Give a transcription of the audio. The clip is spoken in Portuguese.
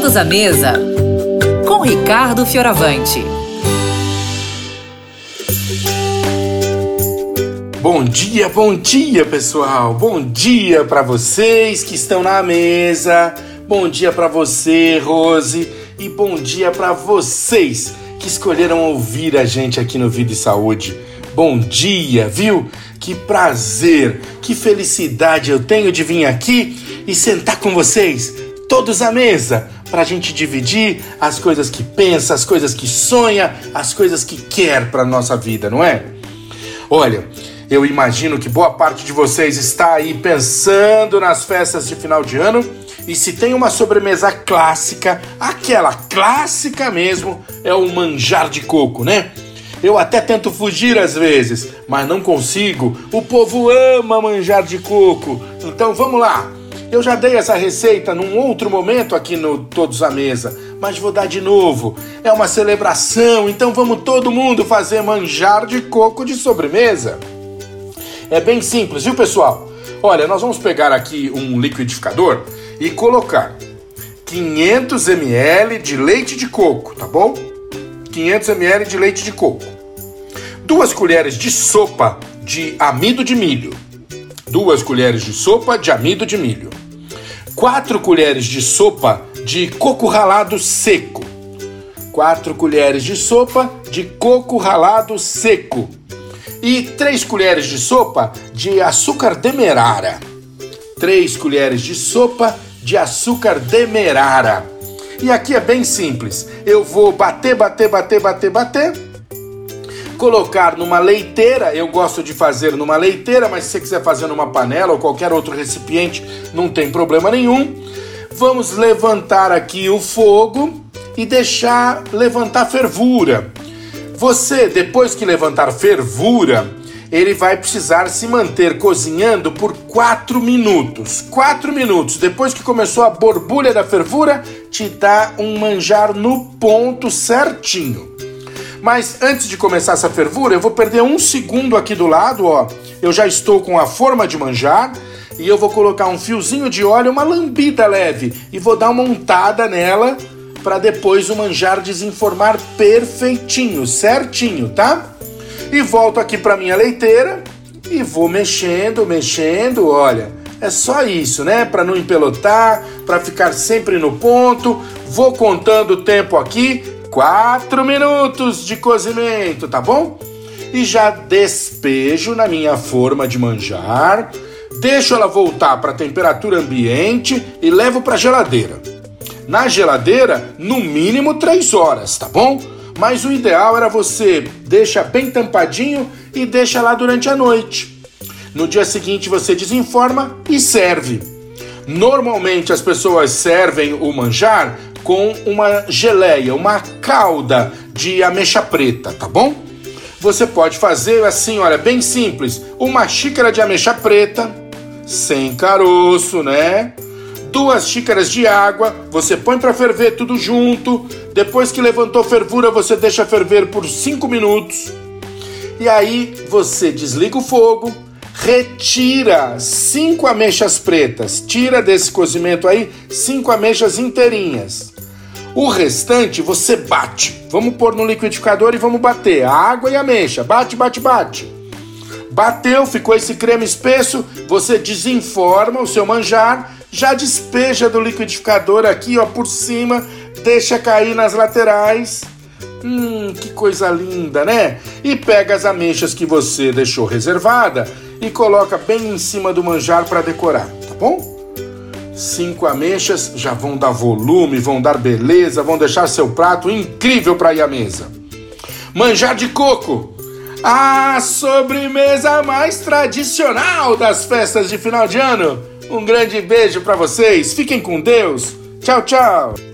Todos à mesa com Ricardo Fioravante. Bom dia, bom dia, pessoal. Bom dia para vocês que estão na mesa. Bom dia para você, Rose, e bom dia para vocês que escolheram ouvir a gente aqui no Vida e Saúde. Bom dia, viu? Que prazer, que felicidade eu tenho de vir aqui e sentar com vocês, todos à mesa, para a gente dividir as coisas que pensa, as coisas que sonha, as coisas que quer para nossa vida, não é? Olha, eu imagino que boa parte de vocês está aí pensando nas festas de final de ano e se tem uma sobremesa clássica, aquela clássica mesmo, é o manjar de coco, né? Eu até tento fugir às vezes, mas não consigo. O povo ama manjar de coco. Então vamos lá. Eu já dei essa receita num outro momento aqui no Todos à Mesa, mas vou dar de novo. É uma celebração, então vamos todo mundo fazer manjar de coco de sobremesa. É bem simples, viu pessoal? Olha, nós vamos pegar aqui um liquidificador e colocar 500 ml de leite de coco, tá bom? 500 ml de leite de coco. Duas colheres de sopa de amido de milho. Duas colheres de sopa de amido de milho. Quatro colheres de sopa de coco ralado seco. Quatro colheres de sopa de coco ralado seco. E três colheres de sopa de açúcar demerara. Três colheres de sopa de açúcar demerara. E aqui é bem simples. Eu vou bater, bater, bater, bater, bater. Colocar numa leiteira, eu gosto de fazer numa leiteira, mas se você quiser fazer numa panela ou qualquer outro recipiente, não tem problema nenhum. Vamos levantar aqui o fogo e deixar levantar fervura. Você, depois que levantar fervura, ele vai precisar se manter cozinhando por 4 minutos. 4 minutos. Depois que começou a borbulha da fervura, te dá um manjar no ponto certinho. Mas antes de começar essa fervura, eu vou perder um segundo aqui do lado, ó. Eu já estou com a forma de manjar e eu vou colocar um fiozinho de óleo, uma lambida leve e vou dar uma untada nela para depois o manjar desenformar perfeitinho, certinho, tá? e volto aqui para minha leiteira e vou mexendo, mexendo, olha. É só isso, né? Para não empelotar, para ficar sempre no ponto. Vou contando o tempo aqui, quatro minutos de cozimento, tá bom? E já despejo na minha forma de manjar, deixo ela voltar para a temperatura ambiente e levo para geladeira. Na geladeira, no mínimo três horas, tá bom? mas o ideal era você deixa bem tampadinho e deixa lá durante a noite. No dia seguinte você desenforma e serve. Normalmente as pessoas servem o manjar com uma geleia, uma calda de ameixa preta, tá bom? Você pode fazer assim, olha, bem simples, uma xícara de ameixa preta, sem caroço, né? duas xícaras de água, você põe para ferver tudo junto. Depois que levantou fervura, você deixa ferver por 5 minutos. E aí você desliga o fogo, retira cinco ameixas pretas, tira desse cozimento aí cinco ameixas inteirinhas. O restante você bate. Vamos pôr no liquidificador e vamos bater a água e a ameixa. Bate, bate, bate. Bateu, ficou esse creme espesso, você desenforma o seu manjar já despeja do liquidificador aqui, ó, por cima, deixa cair nas laterais. Hum, que coisa linda, né? E pega as ameixas que você deixou reservada e coloca bem em cima do manjar para decorar, tá bom? Cinco ameixas já vão dar volume, vão dar beleza, vão deixar seu prato incrível para ir à mesa. Manjar de coco, a sobremesa mais tradicional das festas de final de ano. Um grande beijo para vocês. Fiquem com Deus. Tchau, tchau.